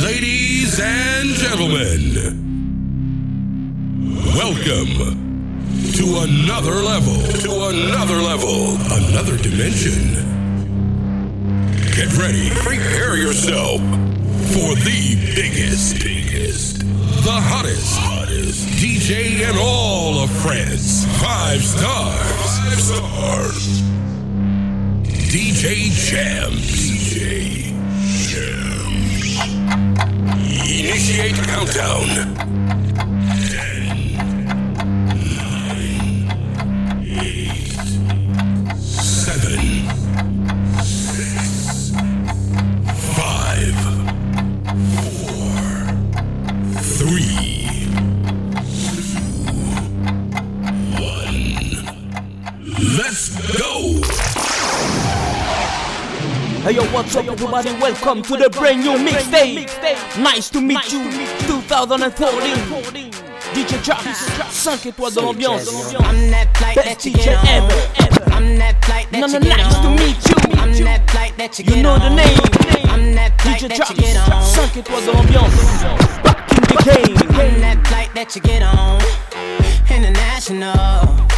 Ladies and gentlemen, welcome to another level, to another level, another dimension. Get ready, prepare yourself for the biggest, biggest, the hottest, hottest DJ in all of France. Five stars, five stars. DJ Jams. DJ. Initiate countdown. Hey yo, what's up everybody? Welcome to the brand new mixtape. Nice to meet you, 2014. DJ Travis, 5 étoiles de l'ambiance. I'm that flight Best DJ ever. I'm that flight that No, no, nice to meet you. I'm that flight that you know the name. I'm that flight DJ Travis, 5 étoiles de l'ambiance. Back in the I'm that flight that you get on. International.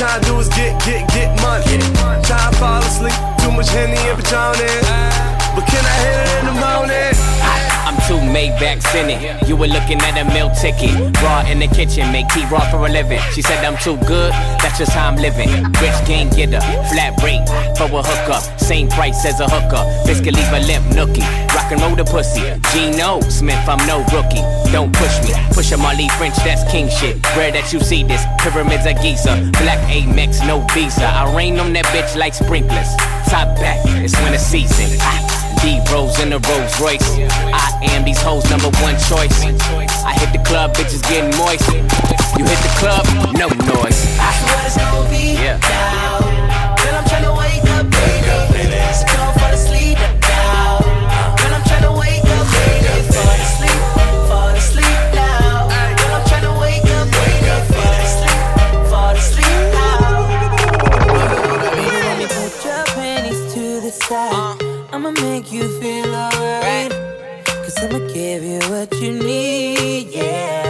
Trying to do is get, get, get money. Try to fall asleep, too much Henny and Patron But can I hit it in the morning? I'm too Maybach in it. You were looking at a meal ticket. Raw in the kitchen, make tea raw for a living. She said I'm too good, that's just how I'm living. Rich game getter, flat rate for a hookup. Same price as a hooker. Biscuit leave a limp nookie. Rock and roll the pussy. Gino Smith, I'm no rookie. Don't push me. Push a Marley French, that's king shit. Rare that you see this. Pyramids of Giza. Black Amex, no visa. I rain on that bitch like sprinklers. Top back, it's winter season. Ah. Rose in a Rolls Royce. I am these hoes' number one choice. I hit the club, bitches getting moist. You hit the club, no noise. I swear it's gonna be yeah. now. Girl, I'm trying to wake up, make you feel alright. Cause I'ma give you what you need, yeah.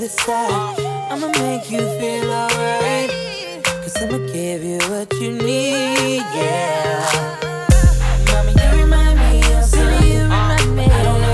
to the side. I'ma make you feel alright. Cause I'ma give you what you need, yeah. Mommy, you remind me of something. I don't know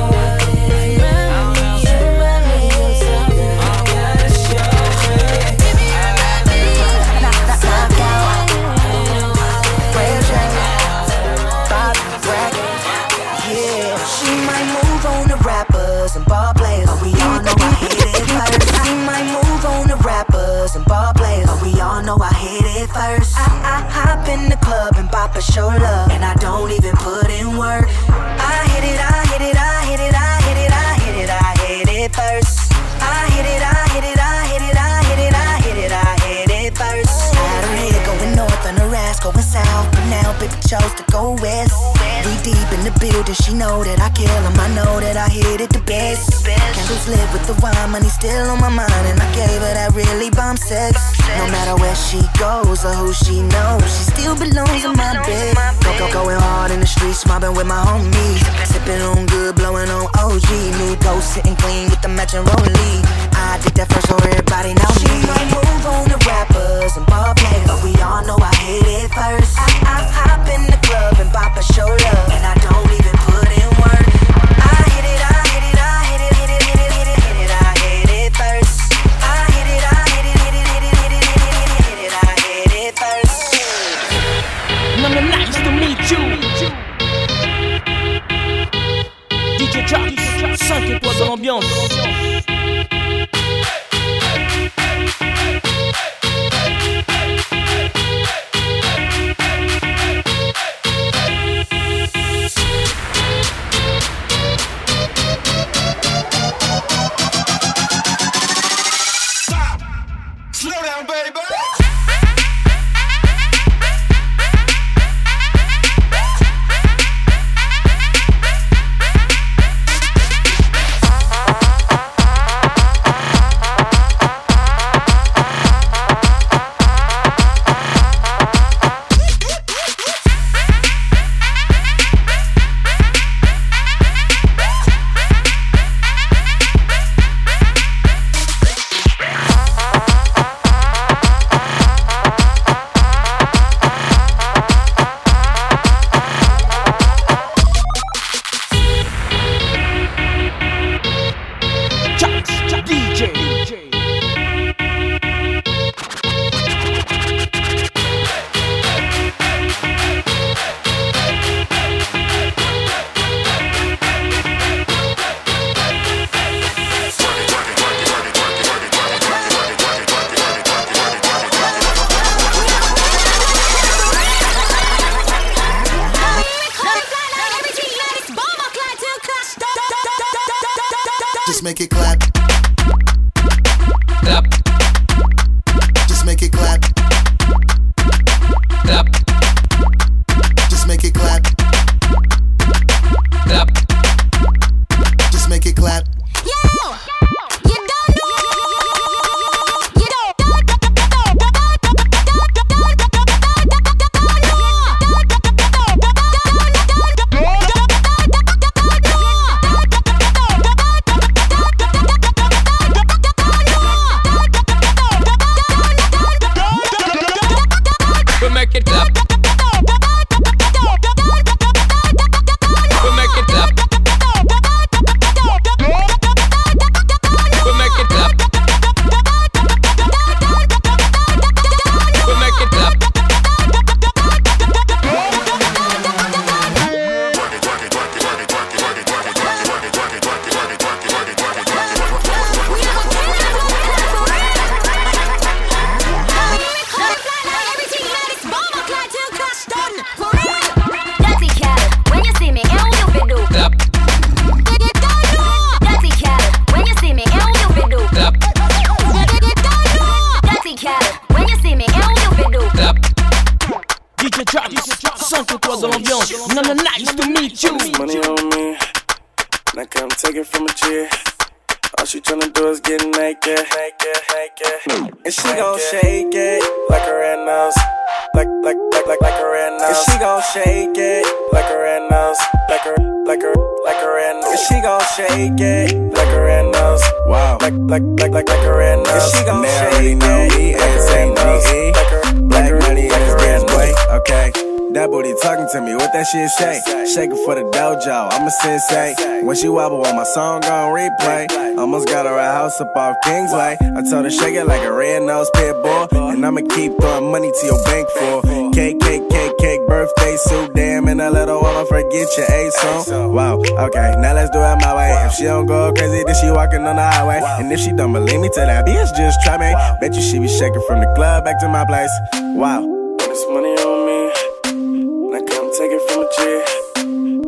it first. I, I hop in the club and bop a show love, and I don't even put in work. I hit it, I hit it, I hit it, I hit it, I hit it, I hit it first. I hit it, I going south, but now baby chose to go west. We deep in the building, she know that I kill 'em. I know that I hit it the best. Candles lit with the wine, money still on my mind, and I gave her that really bomb sex. No matter where she goes or who she knows, she still belongs in my bed. Go, go, going hard in the streets, mobbing with my homies. Sipping on good, blowing on OG. New ghost sitting clean with the matching rollie. I did that first, so everybody know me. She might move on the rappers and ball players, but we all know I hit it first. I, I hop in the club and bop a show and I don't even put in work. I hit it, I hit it, I hit it, hit it, hit it, hit it, hit it, I hit it first. I hit it, I hit it, hit it, hit it, hit it, hit it, I hit it first. Nice to meet you. DJ Travis, 5 étoiles dans l'ambiance. Slow down, baby. Étoiles dans l'ambiance. Nana, nice to meet you. Money on me. Now come take it from a G. All she tryna do is get naked, naked, naked. And she gon' shake it like a red nose. Like, like, like, like, like a red nose. And she gon' shake it like a red nose. Like a, like a, like a red nose. And she gon' shake it like a red nose. Wow. Like, like, like, like, like a red nose. And she gon' shake it me, like a red nose. Like a, Black like a, money in like his a red nose. Okay. That booty talking to me, what that shit say? Shaking for the dojo, I'm a sensei. When she wobble on my song on replay, almost got her a house up off Kingsway. I told her shake it like a red nose pit bull, and I'ma keep throwing money to your bank for cake, cake, cake, cake, birthday suit, damn, and a little woman forget your A song. Wow, okay, now let's do it my way. If she don't go crazy, then she walking on the highway, and if she don't believe me, tell that bitch just try me. Bet you she be shaking from the club back to my place. Wow. This money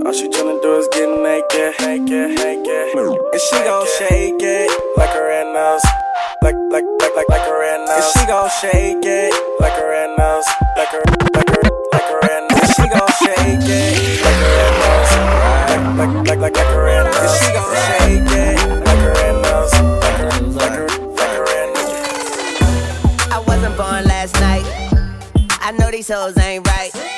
All she tryna do is get naked, naked, naked. And she gon' shake it like a red nose. Like, like, like, like, like a red nose. And she gon' shake it like a red nose. Like a, like a, like a red nose. And she gon' shake it like a red nose. Like, like, like, like, like a red nose. And she gon' shake it like a red nose. Like a, like a, red nose. I wasn't born last night. I know these hoes ain't right.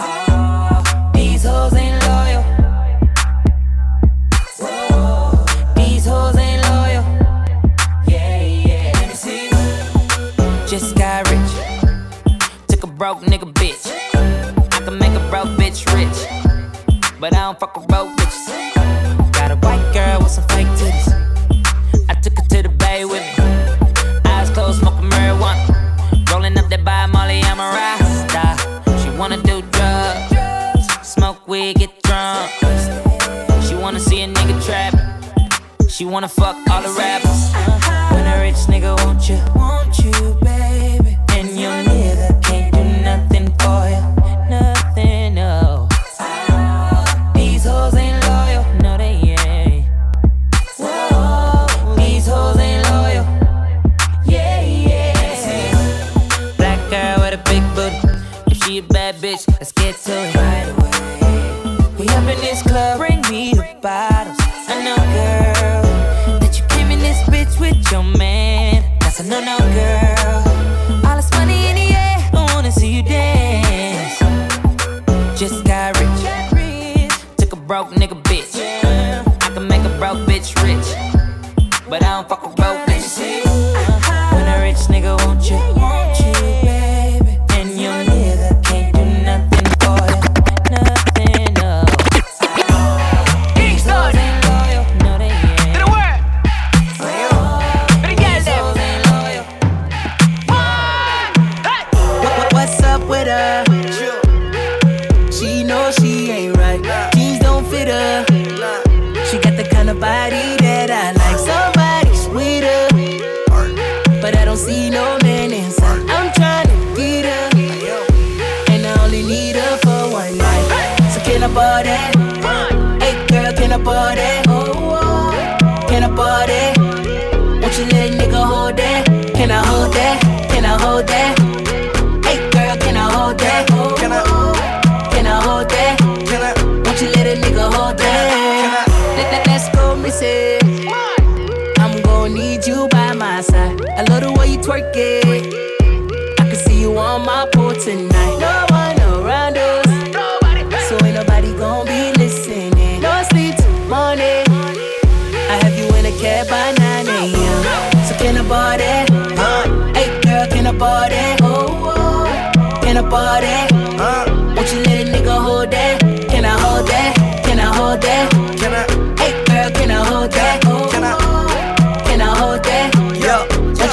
Ah, these hoes ain't loyal. These hoes ain't loyal. Yeah, yeah. Let me see. Just got rich. Took a broke nigga bitch. I can make a broke bitch rich, but I don't fuck with broke bitches. Got a white girl with some fake titties. Wanna fuck all the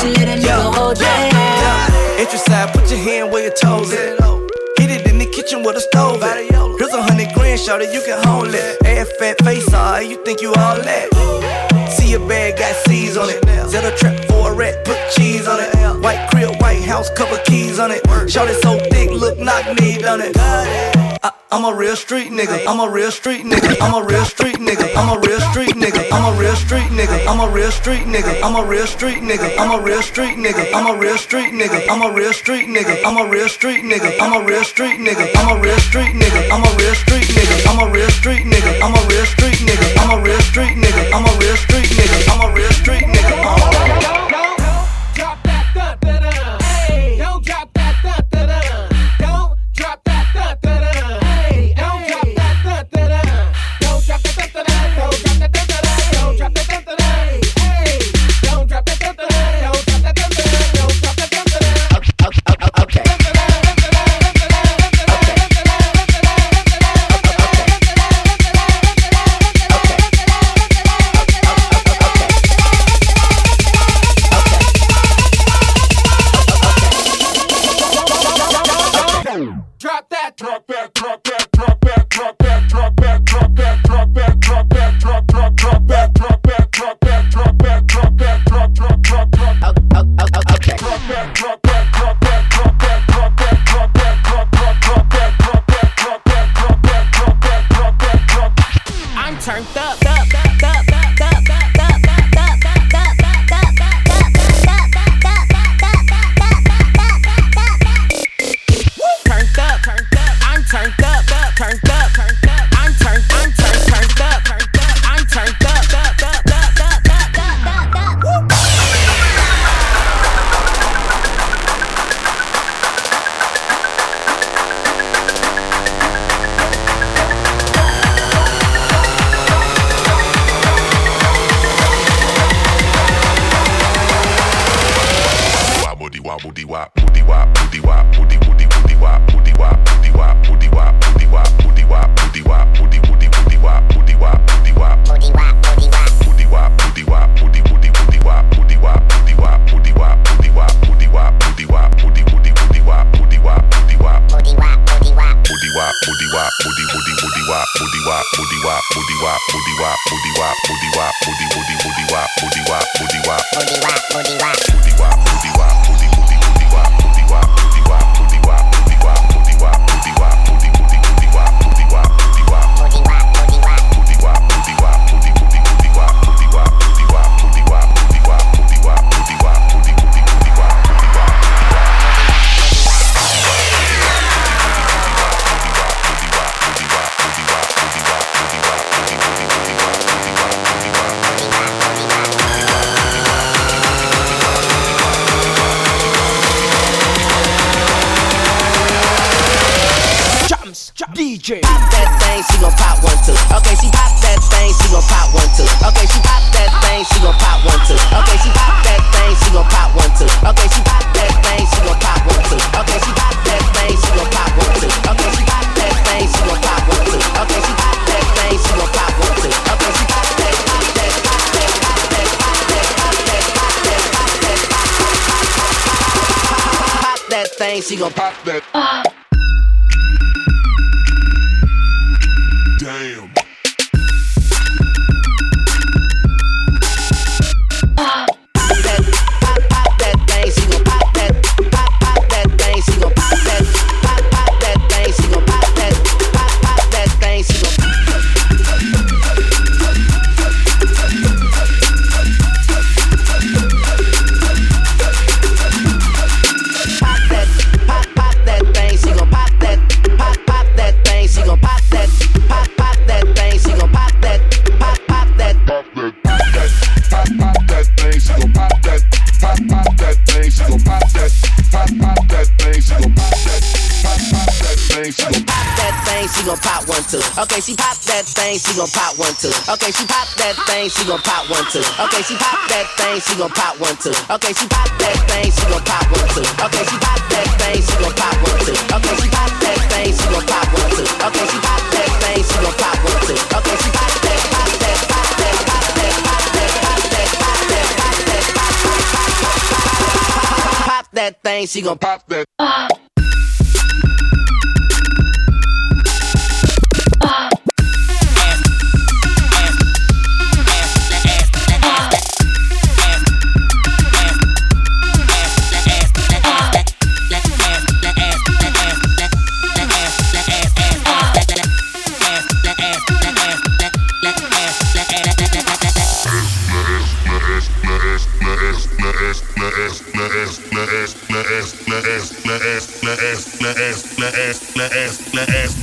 to let a nigga hold side, put your hand where your toes at. Get it in the kitchen with a stove at. Here's a hundred grand, shorty, you can hold it. Ass fat face, alright, you think you all that? See your bag got C's on it. Zeta trap bachelorette, put cheese on it. White crib, white house, couple keys on it. Shot it so thick, look knock me on it. I, I'm a real street nigga. I'm a real street nigga. I'm a real street nigga. I'm a real street nigga. I'm a real street nigga. I'm a real street nigga. I'm a real street nigga. I'm a real street nigga. I'm a real street nigga. I'm a real street nigga. I'm a real street nigga. I'm a real street nigga. I'm a real street nigga. I'm a real street nigga. I'm a real street nigga. I'm a real street nigga. I'm a real street nigga. I'm a real street nigga. I'm a real street nigga better. She gon' pop one two. Okay, she pop that thing. She gon' pop one two. Okay, she pop that thing. She gon' pop one two. Okay, she pop that thing. She gon' pop one two. Okay, she pop that thing. She gon' pop one two. Okay, she pop that, pop that, pop that, pop that, pop that, pop that, pop that, pop that, pop that thing. She gon' pop that. ass, let ass, let ass,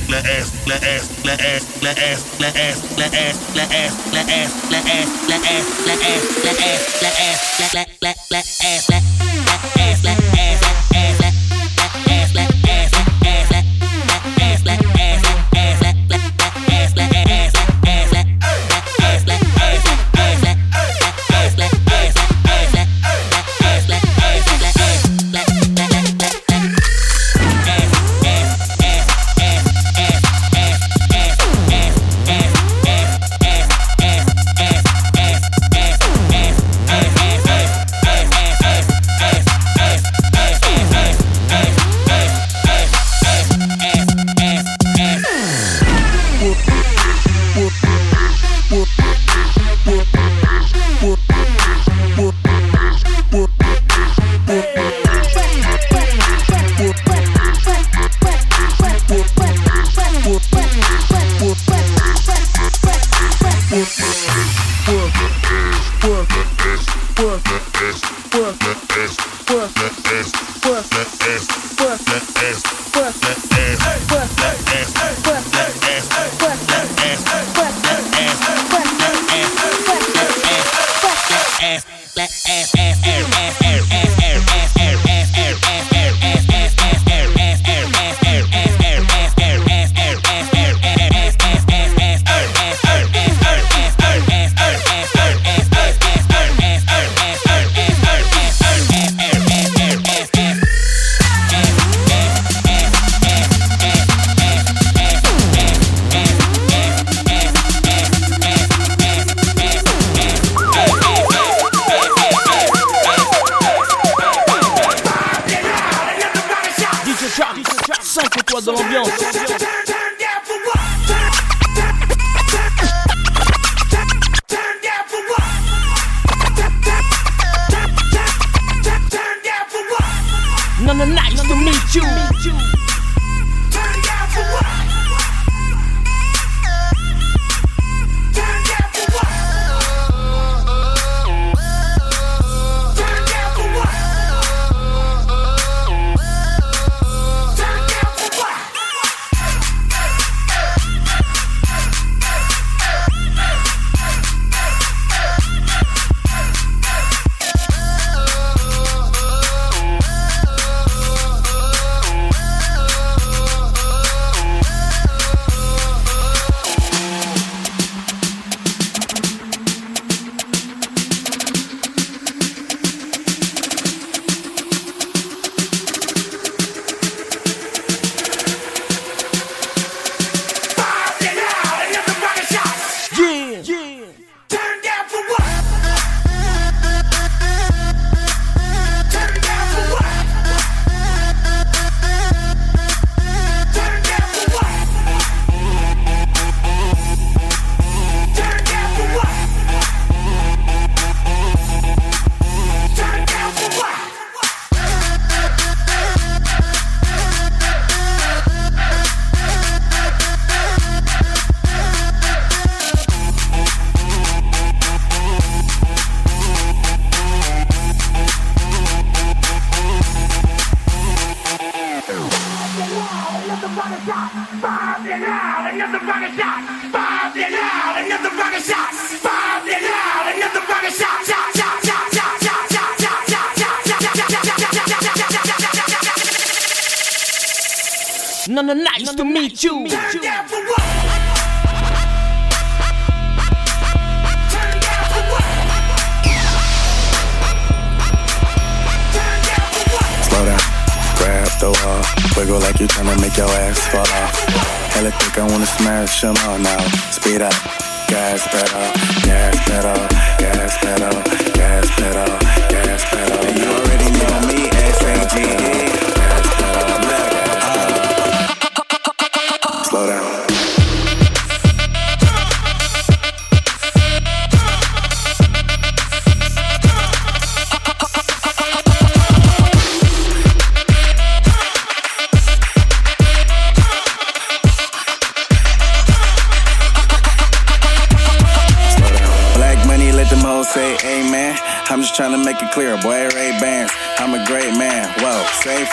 gas pedal, gas pedal, gas pedal, gas pedal. And you already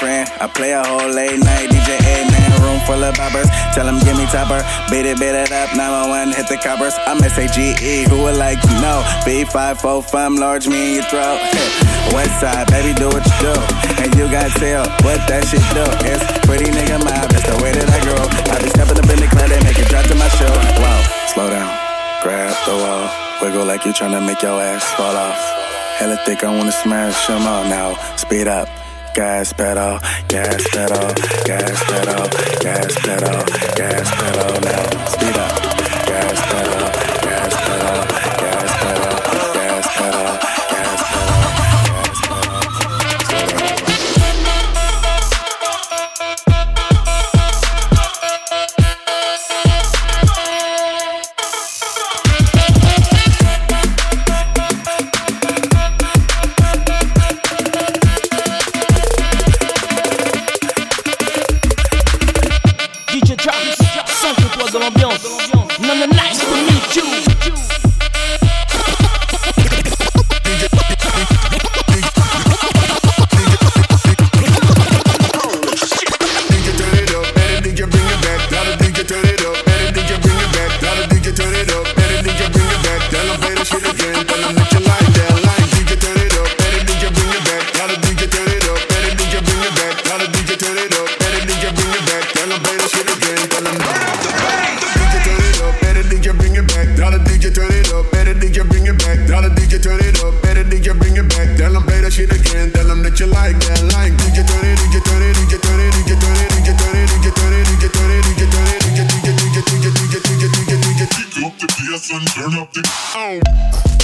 friend. I play a whole late night DJ, amen. Room full of boppers, tell them give me topper. Beat it, beat it up, 911, hit the coppers. I'm S-A-G-E, who would like to know? B545, large me in your throat. West side, baby, do what you do. And you got tail, what that shit do? It's pretty nigga mob, that's the way that I grow. I be stepping up in the club, they make it drop to my show. Whoa, slow down. Grab the wall, wiggle like you tryna make your ass fall off. Hella thick, I wanna smash them all now. Speed up, gas pedal, gas pedal, gas pedal, gas pedal, gas pedal now. Speed up, Turn up the. Oh.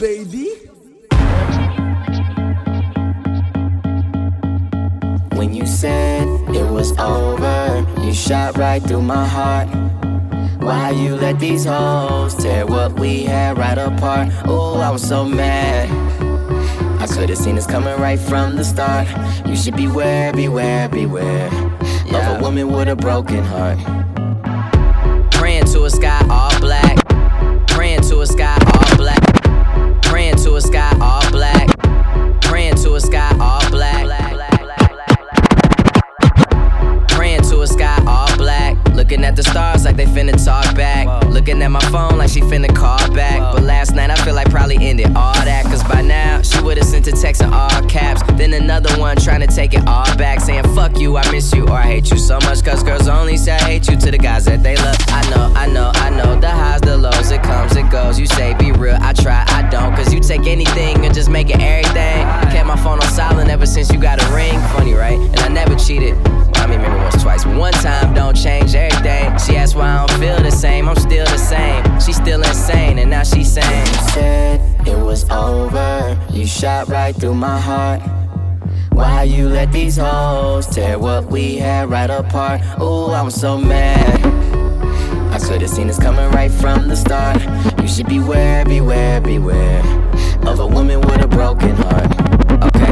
Baby. When you said it was over, you shot right through my heart. Why you let these hoes tear what we had right apart? Oh, I was so mad. I could've seen this coming right from the start. You should beware, beware, beware of a woman with a broken heart. Sky all black. Praying to a sky all black. Looking at the stars like they finna talk back. Looking at my phone like she finna call back. Last night I feel like probably ended all that. Cause by now she would've sent a text in all caps. Then another one trying to take it all back. Saying fuck you, I miss you, or I hate you so much. Cause girls only say I hate you to the guys that they love. I know, I know, I know. The highs, the lows, it comes, it goes. You say be real, I try, I don't. Cause you take anything and just make it everything. Kept my phone on silent ever since you got a ring. Funny, right? And I never cheated. Mean, maybe once, twice. One time don't change everything. She asked why I don't feel the same. I'm still the same. She's still insane, and now she's saying, You Said it was over, you shot right through my heart. Why you let these hoes tear what we had right apart? Oh, I was so mad. I could've seen this coming right from the start. You should beware, beware, beware of a woman with a broken heart.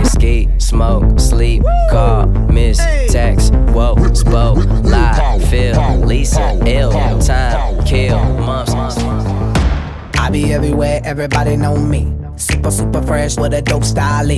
Ski, smoke, sleep, call, miss, text, whoa, spoke, lie, feel, Lisa, ill, time, kill, months. I be everywhere, everybody know me. Super, super fresh with a dope style.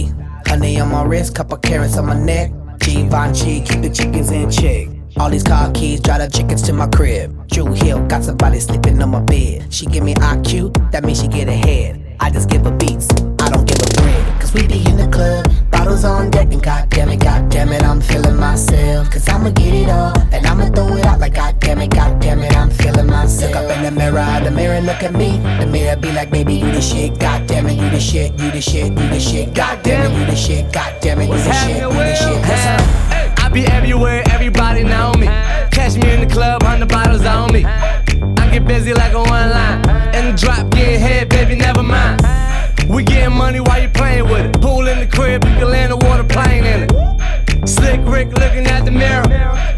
Honey on my wrist, couple carrots on my neck. Givenchy, keep the chickens in check. All these car keys, drive the chickens to my crib. Drew Hill, got somebody sleeping on my bed. She give me IQ, that means she get ahead. I just give a beats, I don't give a bread. Cause we be in the club, bottles on deck, and goddamn it, goddamn it, I'm feeling myself. Cause I'ma get it all, and I'ma throw it out like goddamn it, goddamn it, I'm feeling myself. Look up in the mirror, the mirror look at me. The mirror be like, baby, you the shit, goddamn it, you the shit, you the shit, you the shit, goddamn it, you the shit, goddamn it, you the shit, you the shit. I be everywhere, everybody know me. Catch me in the club, hundred bottles on me. Get busy like a one line. And drop, get head, baby, never mind. We getting money while you playing with it. Pool in the crib, you can land a water plane in it. Slick Rick looking at the mirror.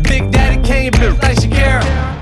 Big Daddy Kane build like Shakira.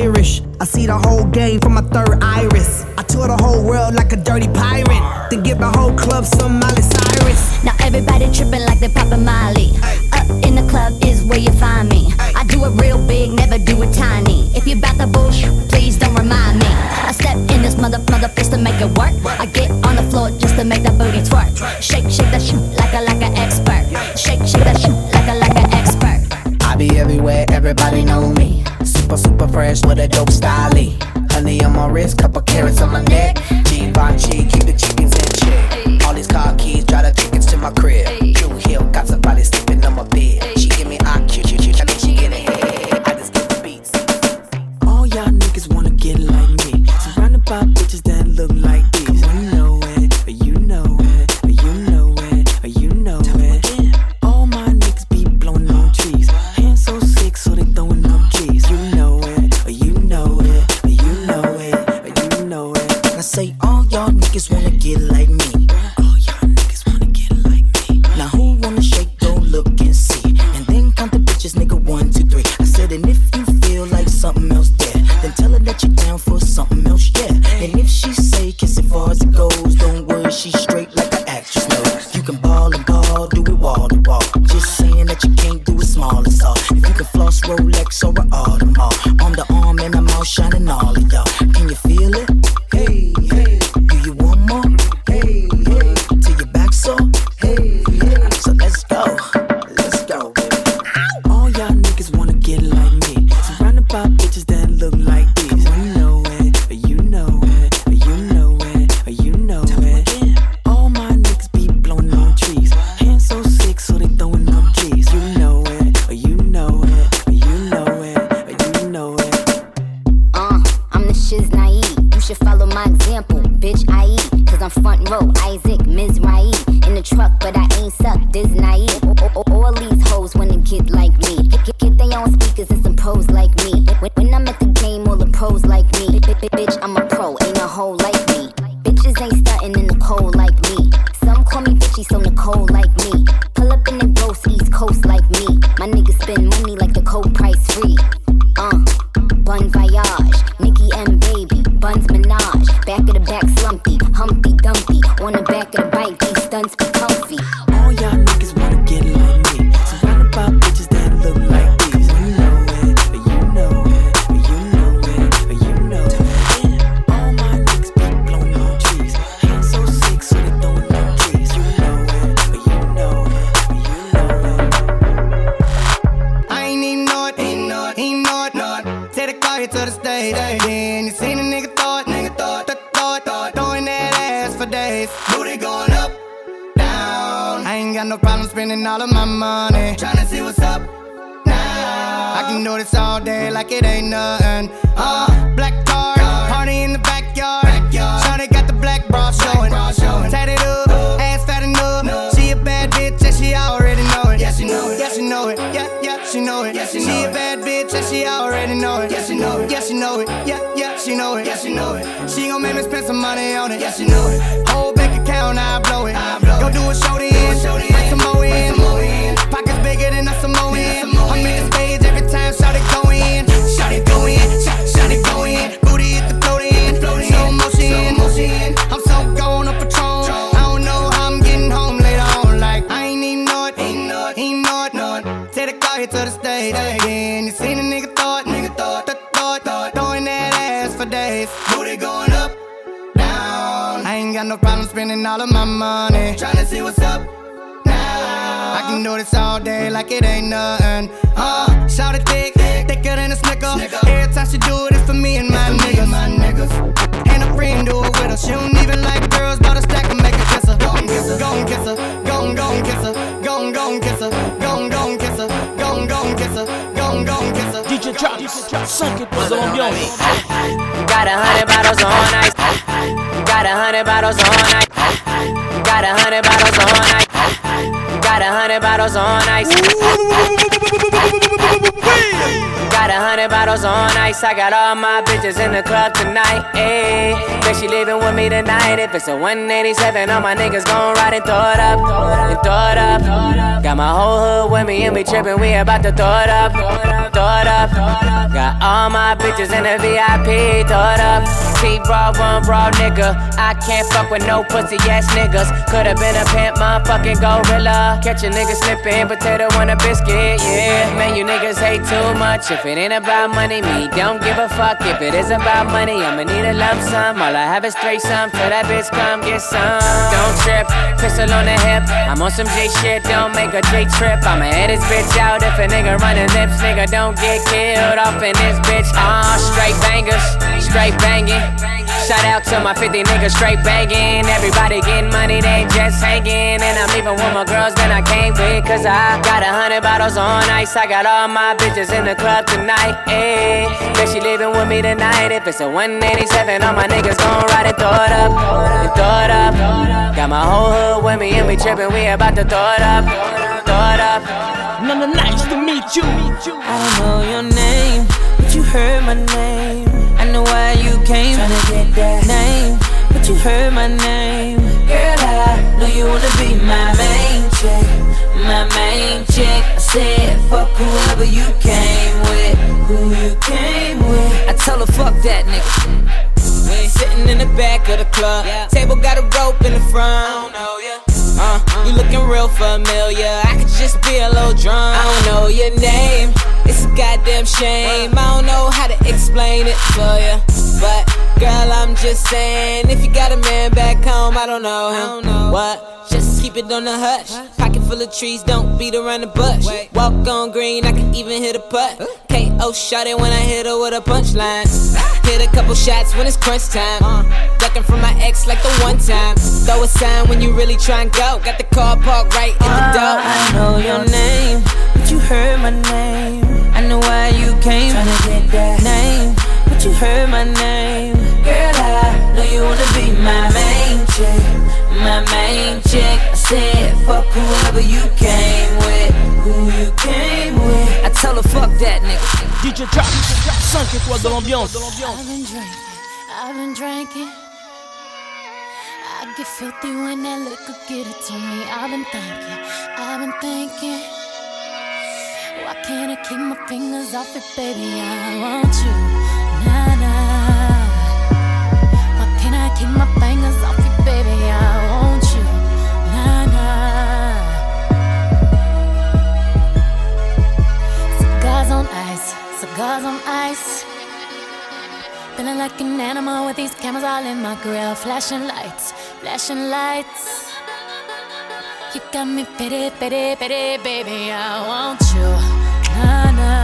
Irish. I see the whole game from my third iris. I tour the whole world like a dirty pirate. Then give the whole club some Miley Cyrus. Now everybody tripping like they poppin' Molly. Up in the club is where you find me. I do it real big, never do it tiny. If you bout the bullshit, please don't remind me. I step in this mother mother just to make it work. I get on the floor just to make that booty twerk. Shake, shake that shit like a like an expert. Shake, shake that shit like a like be everywhere, everybody know me. Super, super fresh with a dope style. Honey on my wrist, couple carrots on my neck. Givenchy, keep the chickens in check. All these car keys, drive the tickets to my crib. Booty going up. Down. I ain't got no problem spending all of my money. Tryna see what's up. Now. I can do this all day like it ain't nothing. Uh, shout it thick, thicker than a snicker. Every time she do it, it's for me and my niggas. My niggas. And a friend do it with her. She don't even like girls, but a stack and make her kiss her. Go and kiss her, go and kiss her, go and go and kiss her, go and go and kiss her, go and go and kiss her, go and go and kiss her, DJ Travis, 5 étoiles dans l'ambiance. Got a hundred bottles on ice. Got a hundred bottles on ice. Got a hundred bottles on ice. Got a hundred bottles on ice. Got a hundred bottles on ice. I got all my bitches in the club tonight. Ayy, bet she leaving with me tonight. If it's a 187, all my niggas gon' ride and throw it up, and throw it up. Got my whole hood with me and we trippin'. We about to throw it up, throw it up. Got all my bitches in the VIP. Throw it up. T-Raw, one raw nigga. I can't fuck with no pussy ass niggas. Could've been a pimp, motherfucking gorilla. Catch a nigga slippin', potato on a biscuit. Yeah, man, you niggas hate too much. If it ain't about money, me don't give a fuck. If it is about money, I'ma need a lump sum. All I have is three some. Till that bitch come get some. Don't trip, pistol on the hip. I'm on some J shit, don't make a J trip. I'ma head this bitch out if a nigga running lips. Nigga, don't get killed off in this bitch. Ah, straight bangers, straight banging. Shout out to my 50 niggas straight banging. Everybody getting money, they just hanging. And I'm even with my girls than I came with. Cause I got a hundred bottles on ice. I got all my bitches in the club tonight. Ayy, bet she leaving with me tonight. If it's a 187, all my niggas gon' ride and throw it up. And throw it up. Got my whole hood with me and we trippin'. We about to throw it up. Throw it up. Nana, nice to meet you. I don't know your name, but you heard my name. I know why you came. Tryna get that name, but you heard my name. Girl, I know you wanna be my main chick, my main chick. I said, fuck whoever you came with, who you came with. I tell her, fuck that nigga. We Sitting in the back of the club, table got a rope in the front. I don't know ya. Uh, you looking real familiar. I could just be a little drunk. I don't know your name. It's a goddamn shame. I don't know how to explain it to ya. But girl, I'm just saying, if you got a man back home, I don't know him. What? Just keep it on the hush. Pocket full of trees, don't beat around the bush. Walk on green, I can even hit a putt. KO shot it when I hit her with a punchline. Hit a couple shots when it's crunch time. Uh. Ducking from my ex like the one time. Throw a sign when you really try and go. Got the car parked right in the ah, door. I know your name, but you heard my name. I know why you came. Tryna get that name, but you heard my name. Girl, I know you wanna be my main chick, my main chick. I said, fuck whoever you came with, who you came with. I tell her, fuck that nigga. DJ Travis, 5 étoiles dans l'ambiance. I've been drinking, I've been drinking. I get filthy when that liquor get it to me. I've been thinking, I've been thinking. Why can't I keep my fingers off it, baby? I want you, nah nah. Why can't I keep my fingers off it, baby? I want you, nah nah. Cigars on ice, cigars on ice. Feeling like an animal with these cameras all in my grill. Flashing lights, flashing lights. You got me pity, pity, pity, baby. I want you. Nah, nah.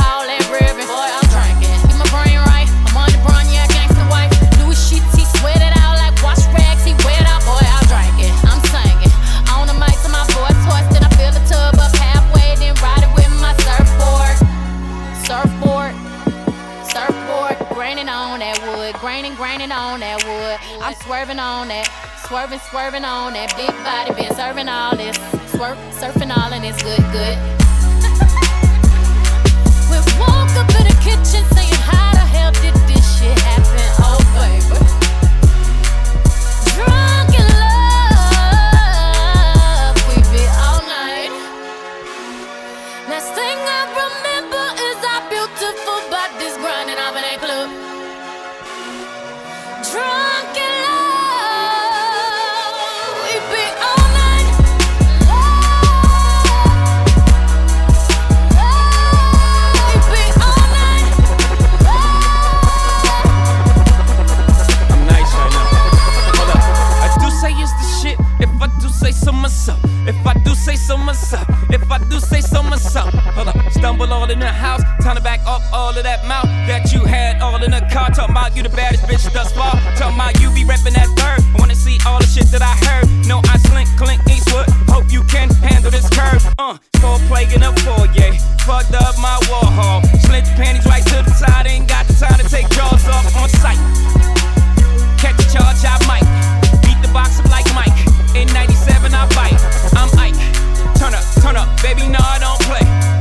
call that ribbon. Boy, I'm drinking. My brain right. I'm on the yeah, gangsta wife. He sweat it out like wash rags. He wet out, boy, I'm drinking. I'm singing. On the mic to my boy, I fill the tub up halfway, then ride it with my surfboard. Surfboard. Surfboard. On that wood. On that wood. I'm swerving on that. Swerving, swerving on that. Big body been serving all this. swerving, surfing all in this good, good. kitchen saying, How the hell did this shit happen? Oh, baby. If I do say so myself, if I do say so myself. Hold up, stumble all in the house, time to back up all of that mouth that you had all in the car. talk about you the baddest bitch thus far. talk about you be reppin' that third. I wanna see all the shit that I heard. No, I slink, Clint Eastwood. Hope you can handle this curve. Uh, cold plague in the foyer. Fucked up my war hall. Slid your panties right to the side. Ain't got the time to take jaws off on sight. Catch a charge, I might. Beat the box up like Mike. In 97, I bite. Turn up, baby, No, I don't play.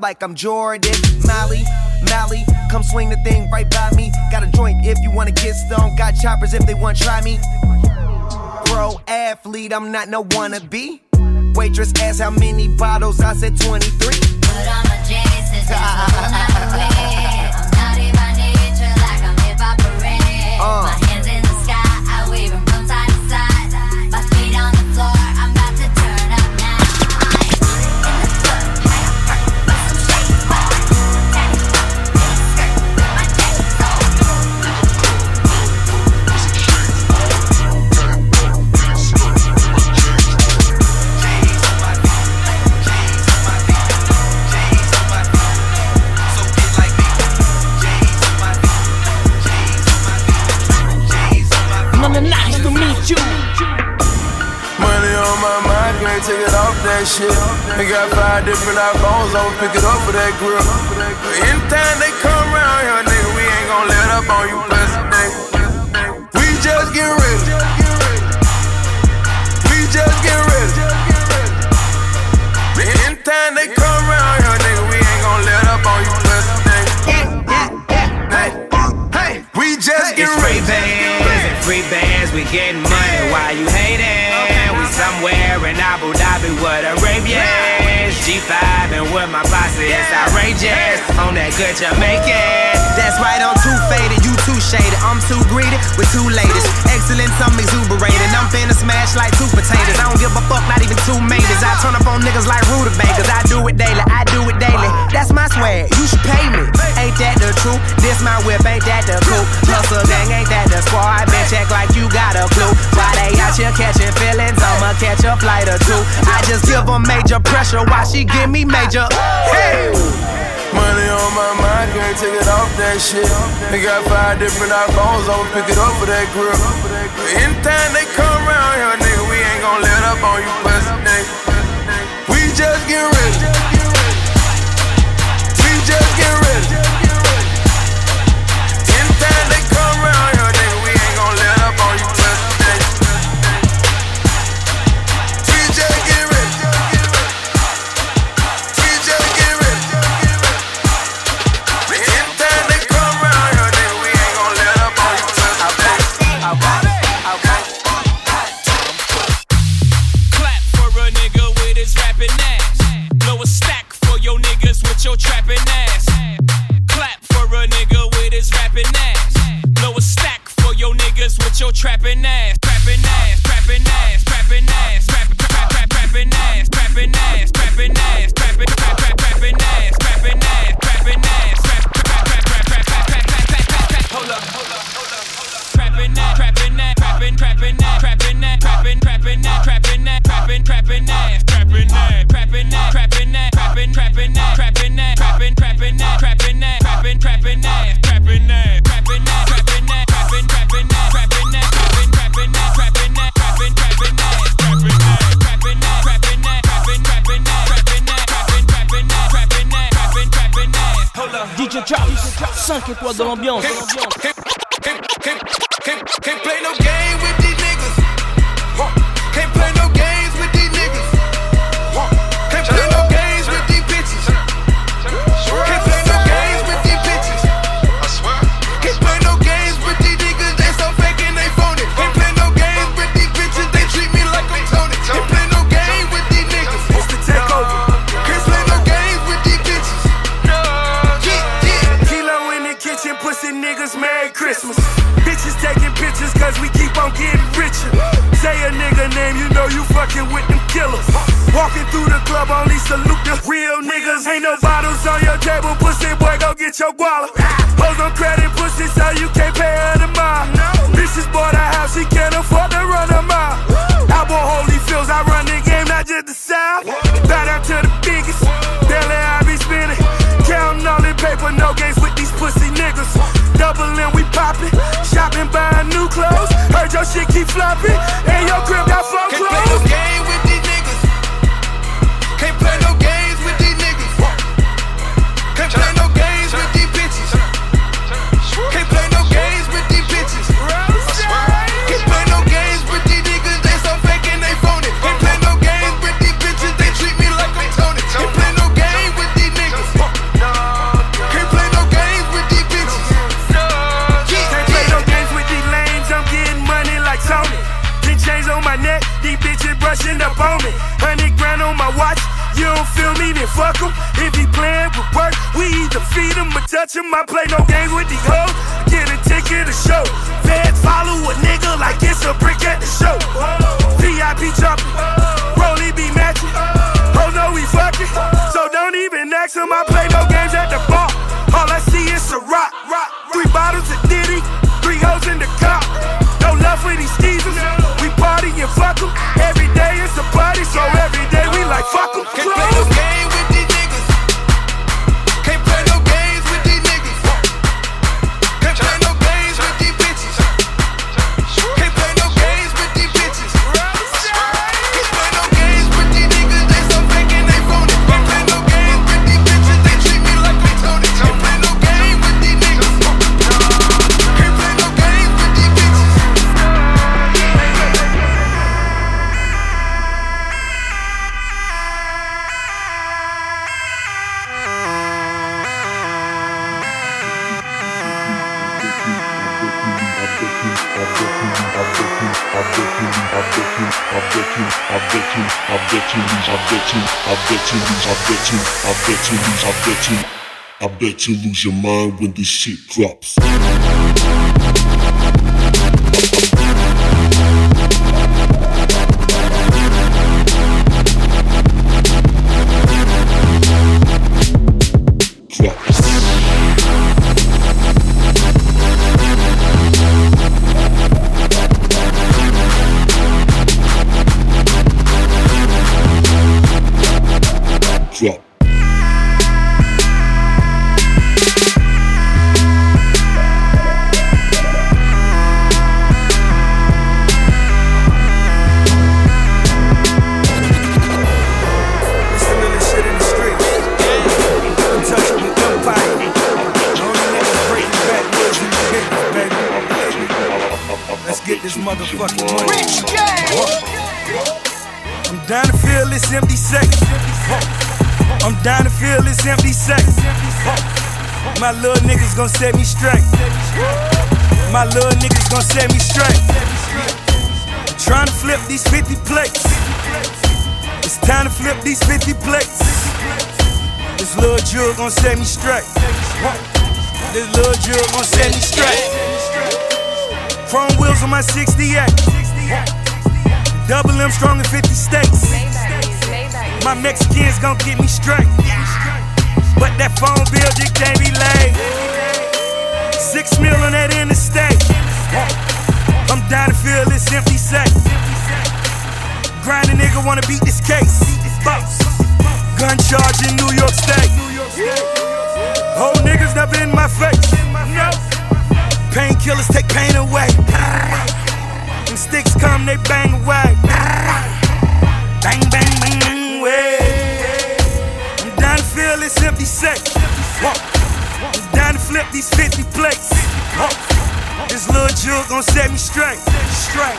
like I'm Jordan. Molly, Molly, come swing the thing right by me. Got a joint if you wanna get stoned. Got choppers if they wanna try me. Pro athlete, I'm not no wannabe. Waitress asked how many bottles, I said 23. Put on my jeans, can't take it off that shit. They got five different iPhones, I'ma pick it up for that grill. Anytime they come around here, nigga, we ain't gon' let up on you. Abu Dhabi with Arabians. G5 and with my boss, it's outrageous. On that good Jamaican. That's right, I'm too faded, you too shaded. I'm too greedy with two ladies. Excellence, I'm exuberating. I'm finna smash like two potatoes. I don't give a fuck, not even two majors. I turn up on niggas like rutabagas. I do it daily, I do it daily. That's my swag, you should pay me. Ain't that the truth? This my whip, ain't that the coupe? a gang, ain't that the squad? Been check like you got a clue. Why they out here catching feelings? I'ma catch a flight or two. I just give a major pressure. Why she give me major? Hey! Money on my mind, can't take it off that shit. They got five different iPhones, I'ma pick it up for that grill. Anytime they come around here, nigga, we ain't gon' let up on you, pussy nigga. We just get rich. your trapping ass. Clap for a nigga with his rapping ass. Blow a stack for your niggas with your trapping ass. 5 étoiles dans l'ambiance. Bet you lose your mind when this shit drops. Get this motherfucking money. I'm down to feel this empty sex. I'm down to feel this empty sex. My little niggas gon' set me straight. My little niggas gon' set me straight. Trying to flip these 50 plates. It's time to flip these 50 plates. This little jewel gon' set me straight. This little jewel gon' set me straight. Chrome wheels on my 68. Double M strong in 50 states. My Mexicans gon' get me straight. But that phone bill just can't be laid. Six mil on that interstate. I'm down to feel this empty sack. Grinding nigga wanna beat this case. Boss. Gun charge in New York State. Whole niggas never in my face. Painkillers take pain away. When sticks come, they bang away. Bang, bang, bang, bang, way. I'm down to feel this empty sack. I'm down to flip these 50 plates. This little jewel gon' set me straight. Straight.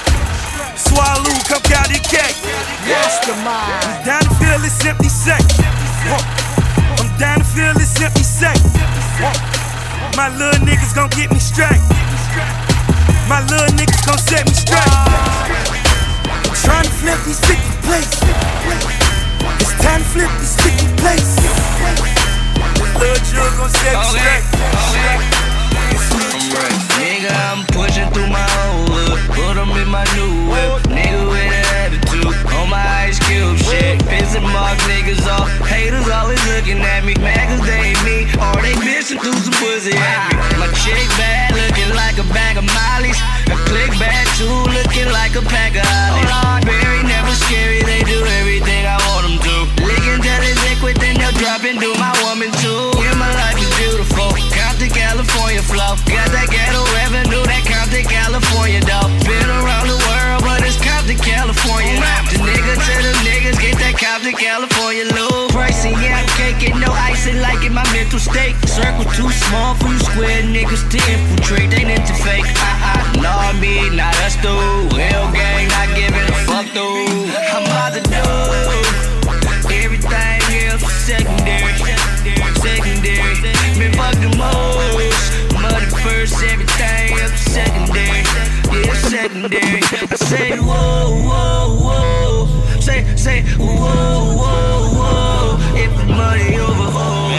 Swallow, come out the cake. Mastermind. I'm down to feel this empty sack. I'm down to feel this empty sack. My little niggas gon' get me straight. My little niggas gon' set me straight. I'm trying to flip these 50 plates. It's time to flip these 50 plates. Little jewel gon' set me straight. Nigga, I'm pushing through my whole hood. Put 'em in my new whip. Nigga with. On my ice cube shit. Pissing mark niggas off. Haters always looking at me. Mad cause they ain't me. Or they bitching through some pussy at me. My chick bad, looking like a bag of mollies. A click bad too, looking like a pack of hollies. Very never scary, they do everything I want them to. Licking till it's liquid, then they'll drop and do my woman too. Yeah, my life is beautiful. Compton, California flow. Got that ghetto revenue, that Compton, California dough. California. The nigga to the niggas get that Compton, California low. Pricey, yeah, I can't get no icing like in my mental state. Circle too small for you square niggas to infiltrate. They into fake. Ah, ah, uh-uh, not me, not us though. Hell gang, not giving a fuck though. I'm about to do everything else secondary. Secondary. Been fuck the most. Mother first, everything else secondary secondary. I say, whoa, whoa, whoa. Say, say, whoa, whoa, whoa. If the money over.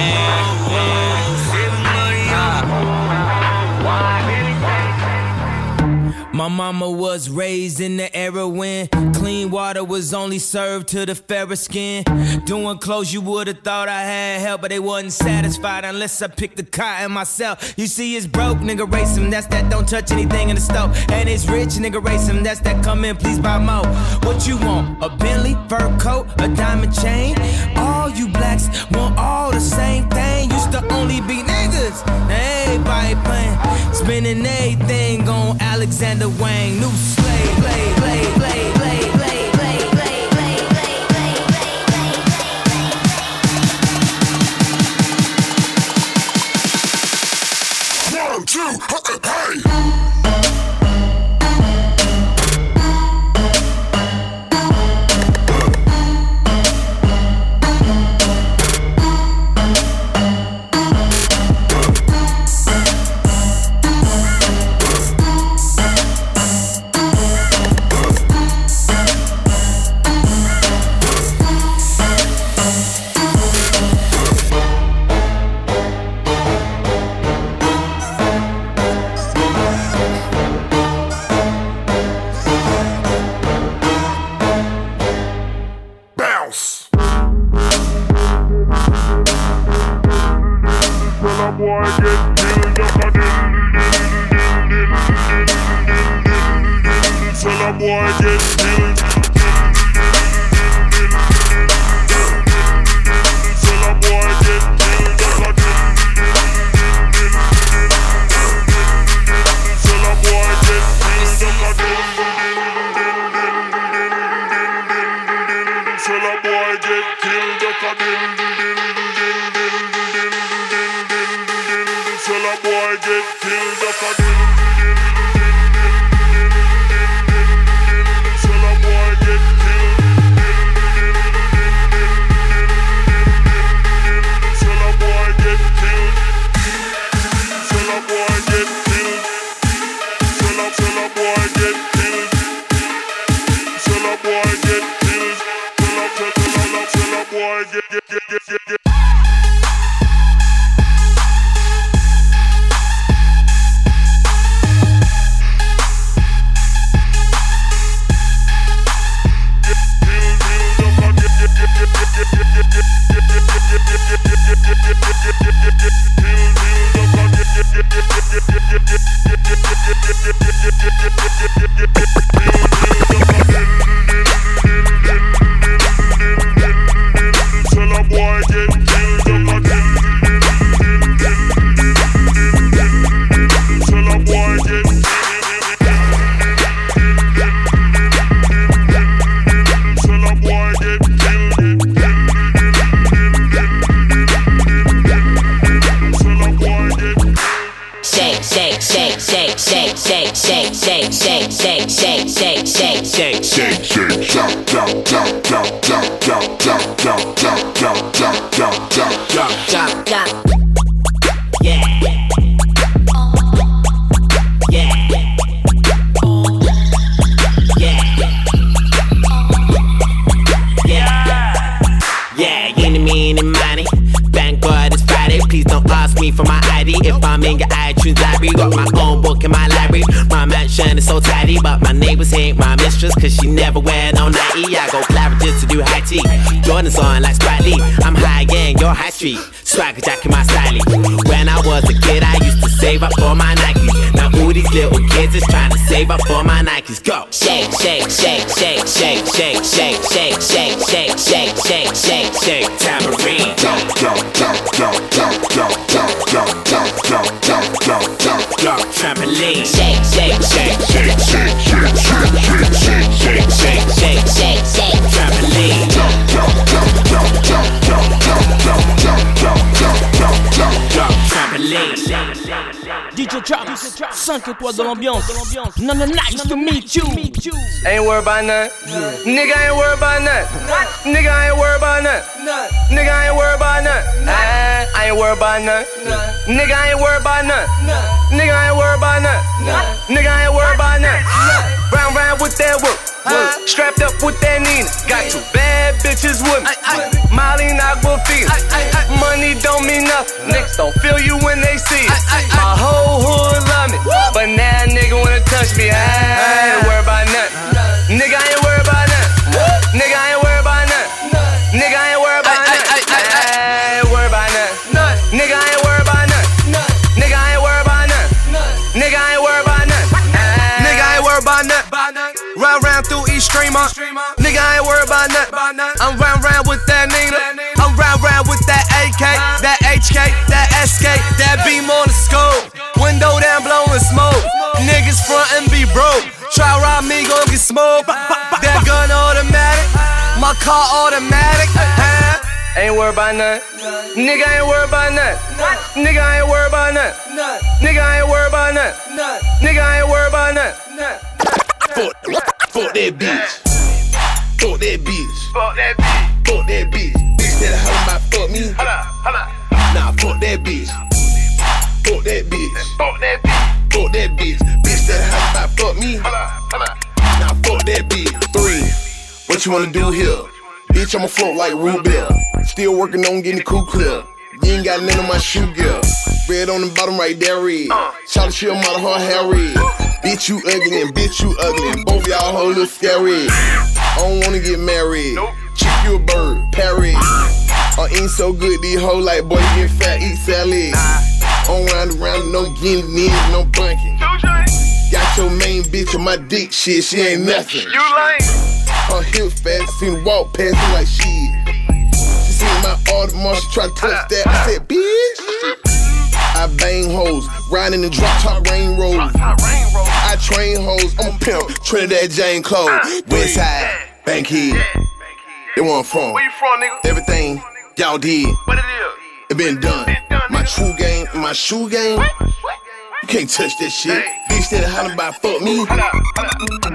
My mama was raised in the era when clean water was only served to the fairer skin. Doing clothes, you would've thought I had help, but they wasn't satisfied unless I picked the cotton myself. You see, it's broke, nigga, race him. That's that don't touch anything in the stove. And it's rich, nigga, race him. That's that come in, please buy more. What you want? A Bentley, fur coat, a diamond chain? All you blacks want all the same thing. Used to only be niggas. Everybody playing, spending everything on Alexander Wang. New slave, play, play, play, play, Jordan's on like Spike Lee. I'm high gang, you're high street. Swagger jack my style. When I was a kid, I used to save up for my Nikes. Now all these little kids is trying to save up for my Nikes. Go! Shake, shake, shake, shake, shake, shake, shake, shake, shake, shake, shake, shake, shake, shake, tambourine. jump, jump, jump, jump, jump, jump, jump, jump, jump, jump, jump, jump, jump, jump, trampoline. Shake, shake, 5 étoiles de l'ambiance. Non, non, nice to meet you. Ain't worried about nothing. Nigga ain't worried about nothing. Nigga ain't worried about nothing. Nigga ain't worried about nothing. Ah, I ain't worried about nothing. Nigga ain't worried about nothing. Nigga ain't worried about nothing. Nigga ain't worried about nothing. Round round with that whoop. Huh? Strapped up with that Nina. Got two bad bitches with me. Molly Aquafina. Money don't mean nothing. Niggas don't feel you when they see it. My whole hood love me. But now nigga wanna touch me. I ain't worried about nothing. Nigga, I ain't streamer. Nigga, I ain't worried about nothing. I'm round round with that Nina. I'm round round with that AK, that HK, that SK, that beam on the scope. Window down, blowing smoke. Niggas front and be broke. Try rob me, gon' get smoked. That gun automatic, my car automatic. Ain't worried about nothing. Nigga ain't worried about nothing. Nigga ain't worried about nothing. Nigga ain't worried about nothing. Nigga ain't worried about nothing. Fuck, that bitch. Fuck that bitch. Fuck that bitch. Fuck that bitch. Bitch that holler about fuck me. Nah, fuck that bitch. Fuck that bitch. Fuck that bitch. Fuck that bitch. Bitch that holler about fuck me. Nah, fuck that bitch. Three. What you wanna do here? Bitch, I'ma float like Rubel. Still working on getting the cool clear. You ain't got none of my shoe gear. Red on the bottom right there, red. Shout the shit out of her hair red. Bitch, you ugly and bitch, you ugly. And both y'all hoes look scary. I don't wanna get married. Chick, you a bird, parry. I ain't so good, these hoes like, boy, you get fat, eat salad. On round around, no getting in, no bunking. Got your main bitch on my dick, shit, she ain't nothing. You lame. Her hips fast, seen walk past me like shit. My Audemars, she try to touch that. I said, bitch. I bang hoes, riding in drop top rain road. I train hoes, I'm a pimp, Trinidad James Cole. Ah, West side, Bankhead. They where I'm from. Where you from, nigga? Everything y'all did. What it is? It been done. My true game, my shoe game. You can't touch that shit. Bitch that hollering about fuck me.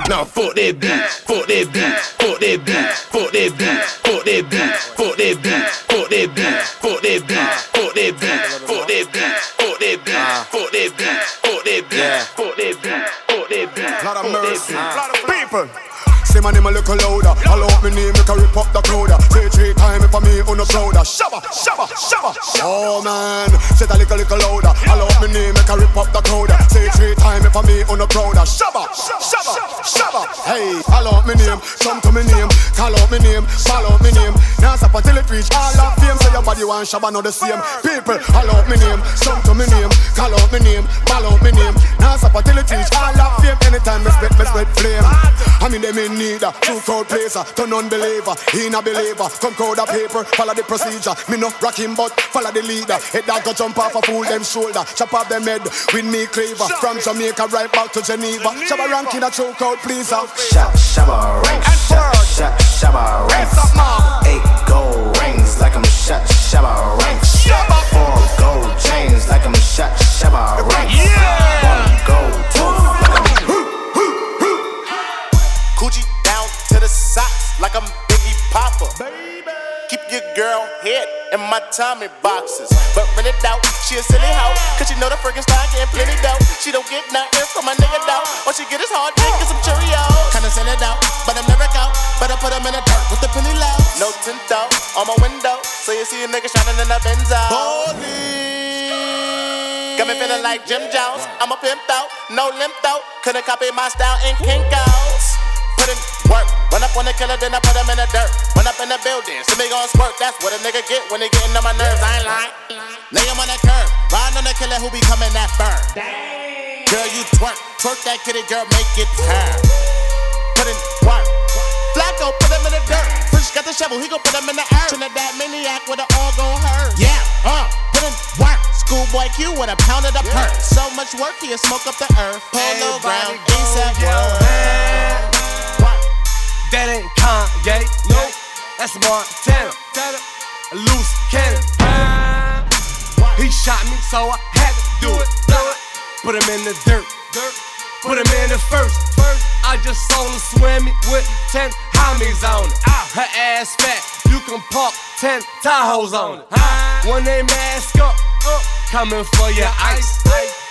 Nah, fuck that bitch. Fuck that bitch. Fuck that bitch. Fuck that bitch. Fuck that bitch. Fuck that bitch. Fuck that bitch. Fuck that bitch. Fuck that bitch. Fuck that bitch. Fuck that bitch. Fuck that bitch. Fuck that bitch. Fuck that bitch. Fuck that bitch. Lot of mercy. Lot of people. Say my name a little louder. All out me name, make a rip up the crowd. Say three times if I me on the prouder. Shabba, shabba, shabba. Oh man, say that little little louder. All out me name, make a rip up the crowd. Say three times if I me on the prouder. Shabba, shabba, shabba. Hey, all out me name, come to me name, call out me name, follow me name. Now stop until it reach all of fame. Say your body want shabba, not the same. People, all out me name, come to me name, call out me name, follow me name. Now stop until it reach all of fame. Anytime me spit, me spit flame. I mean them in need a true crowd placer, turn unbeliever, he a believer. Come crowd a paper, follow the procedure. Me no rock him, but follow the leader. Head that go jump off a fool them shoulder, chop off them head with me cleaver. From Jamaica right back to Geneva. Shabba ranking a true crowd pleaser. Shab, shabba rank, shab, shab, shabba rank. Eight gold rings like I'm a shot, shabba rank. Four gold chains like I'm a shot, shabba rank. One gold tooth girl head in my Tommy boxes. But rent it out, she a silly hoe. Cause she know the freaking style and plenty dough. She don't get nothing from my nigga though. All she get is hard dick and some Cheerios. Kinda send it out, but I'm never out. But I put them in the dirt with the penny low. No tint out on my window. So you see a nigga shining in the Benzo. Got me feeling like Jim Jones. I'm a pimp out, no limp out. Couldn't copy my style in Kinko's. Put in work, run up on the killer, then I put him in the dirt. Run up in the building, see me gon' squirt. That's what a nigga get when they getting on my nerves. I ain't lying. Lay him on the curb, riding on the killer who be coming that firm. Girl, you twerk, twerk that kitty, girl, make it turn. Put in work. Flacko, put him in the dirt. Fresh got the shovel, he gon' put him in the earth. Trinidad maniac with it all gon' hurt. Yeah, uh, put in work. Schoolboy Q with a pound of the perk. So much work, he'll smoke up the earth. Polo ground, ASAP world. That ain't Kanye, no, that's Montana. A loose cannon. He shot me, so I had to do it. Put him in the dirt, put him in the first. I just saw her swimming with 10 homies on it. Her ass fat, you can park 10 Tahoes on it. When they mask up, coming for your ice.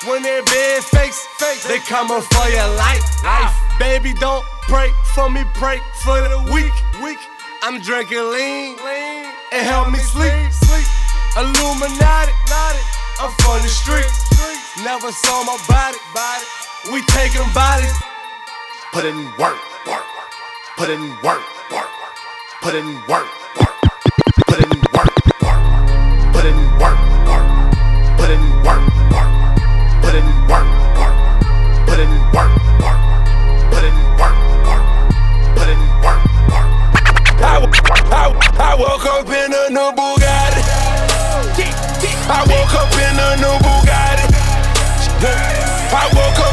When they bed fakes, they coming for your life. Life, baby, don't pray for me, pray for the weak. Weak. I'm drinking lean, and help me sleep. Sleep. Illuminati, I'm from the streets. Never saw my body, body. We taking bodies. Put in work, work, put in work, work, put in work, work, put in work, work, put in work, work, put in work, I woke up in a new Bugatti. I woke up in a new Bugatti. I woke up.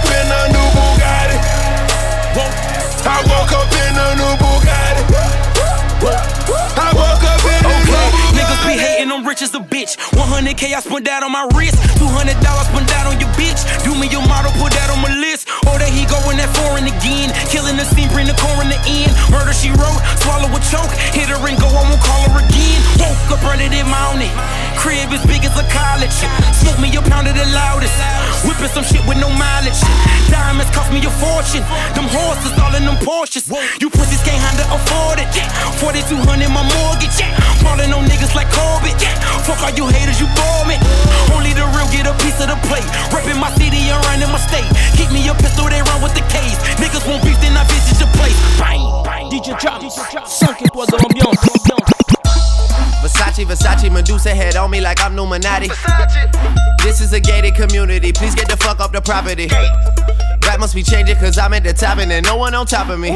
200k I spent that on my wrist. $200 spent that on your bitch. Do me your model, put that on my list. Oh, or that he going that foreign again. Killing the scene, bring the core in the end. Murder she wrote, swallow a choke. Hit her and go, I won't call her again. Woke up running it mounted. Crib as big as a college. Smoke me a pound of the loudest. Whipping some shit with no mileage. Diamonds cost me a fortune. Them horses all in them Porsches. You pussies can't handle afford it. 4200 my mortgage. Ballin' on niggas like Corbett. Fuck all you haters, you bore me. Only the real get a piece of the plate. Reppin' my city and running my state. Keep me a pistol, they run with the case. Niggas won't beef, then I visit your place. Bang, bang. DJ Trap, 5 étoiles de l'ambiance. Versace, Versace, Medusa head on me like I'm Illuminati. This is a gated community, please get the fuck up the property. Rap must be changing cause I'm at the top and there's no one on top of me.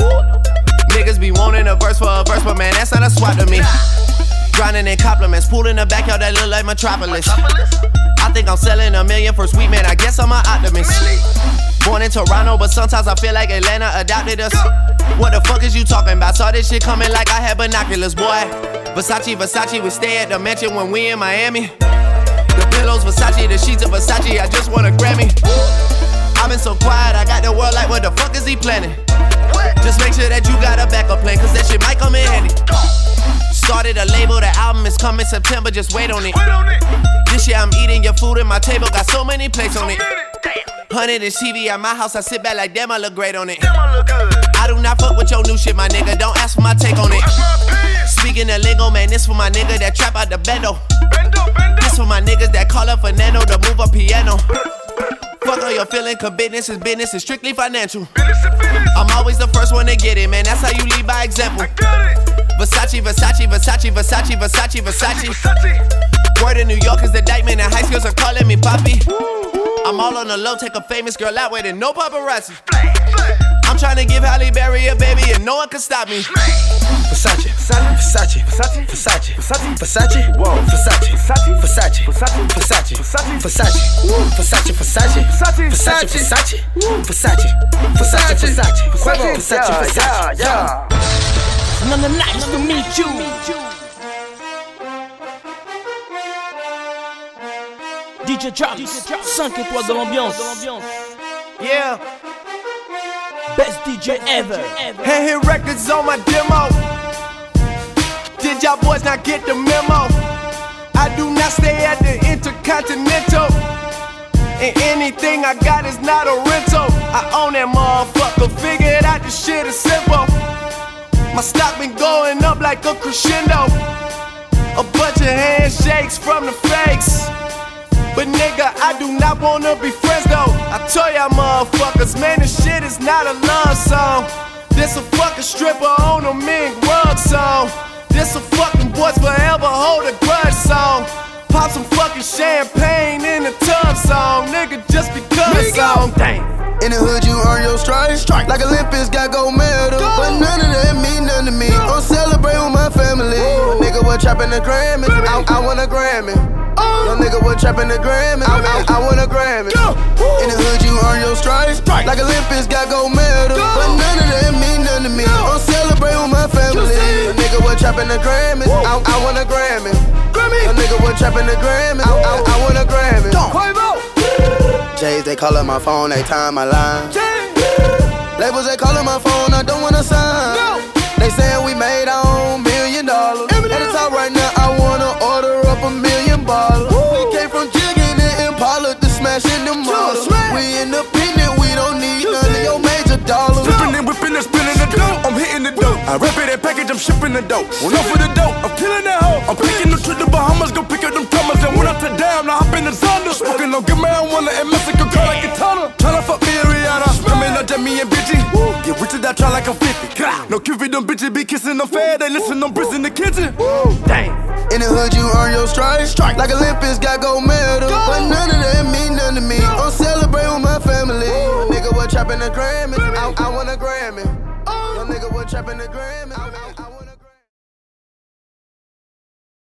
Niggas be wanting a verse for a verse, but man, that's not a swap to me. Grinding in compliments, pool in the backyard that look like Metropolis. I think I'm selling a million for sweet man, I guess I'm an optimist. Born in Toronto, but sometimes I feel like Atlanta adopted us. What the fuck is you talking about? Saw this shit coming like I had binoculars, boy. Versace, Versace, we stay at the mansion when we in Miami. The pillows, Versace, the sheets of Versace, I just want a Grammy. I've been so quiet, I got the world like, what the fuck is he planning? Just make sure that you got a backup plan, cause that shit might come in handy. Started a label, the album is coming September, just wait on it. This year I'm eating your food and my table got so many plates on it. Hundred inch TV at my house, I sit back like damn, I look great on it. I do not fuck with your new shit, my nigga. Don't ask for my take on it. Speaking of lingo, man, this for my nigga that trap out the bendo. This for my niggas that call up Fernando to move a piano. Fuck all your feeling, cause business is business, it's strictly financial. I'm always the first one to get it, man. That's how you lead by example. Versace, Versace, Versace, Versace, Versace, Versace. Word in New York is the indictment, and high schools are calling me Poppy. I'm all on the low, take a famous girl out with it, no paparazzi. I'm trying to give Halle Berry a baby, and no one can stop me. Versace, Versace, Versace, Versace, Versace, Versace, whoa, Versace, Versace, Versace, Versace, Versace, Versace, Versace, Versace, Versace, Versace, Versace, Versace, Versace, Versace, Versace, Versace, Versace, Versace, yeah. Nice to meet you. DJ Traps, 5 étoiles de l'ambiance. Yeah. Best DJ ever. Hand hit records on my demo. Did y'all boys not get the memo? Do not stay at the Intercontinental. And anything I got is not a rental. I own that motherfucker. Figure it out, this shit is simple. My stock been going up like a crescendo. A bunch of handshakes from the fakes. But nigga, I do not wanna be friends though. I tell y'all motherfuckers, man, this shit is not a love song. This a fucking stripper on a mink rug song. This a fucking boys forever hold a grudge song. Pop some fucking champagne in the tub song, nigga, just because song. Dang. In the hood, you earn your stripes. Like Olympus got gold medal. But none of that mean nothing to me. I'm celebrating with my family. A nigga was trapping the Grammys. I, I want a Grammy. Oh. Young nigga was trapping the Grammys. I, I, I want a Grammy. In the hood, you earn your stripes. Like Olympus got gold medal. But none of that mean nothing to me. I'm celebrating with my family. Was trapping the Grammys. I, I want a Grammy. Grammy. A nigga was trapping the Grammys. I, I, I want a Grammy. Don't. Quavo. J's they callin' my phone, they time my line. Labels, they callin' my phone, I don't wanna sign. No. They sayin' we made our own million dollars. At the top right now, I wanna order up a million bottles. We came from jigging in Impala to smashing them models. We independent, we don't need none of your major dollars. Flipping and whipping and spinning the dope. I rip it and package, I'm shipping the dope. One off for the dope, I'm killing that hoe. I'm picking the trip to Bahamas, go pick up them tummers. And when I touch down, I hop in the thunder. Smoking on good marijuana in Mexico, call like a tunnel. Tryna fuck me and Rihanna. Coming up to me and bitchy. Get rich as I try like I'm 50. No Cupid, them bitches be kissing them fair. They listen, them bricks in the kitchen. Dang. In the hood, you earn your stripes. Like Olympus got gold medal. But none of that mean nothing to me. I'm celebrating with my family. A nigga was trapping the Grammys trapping the gram.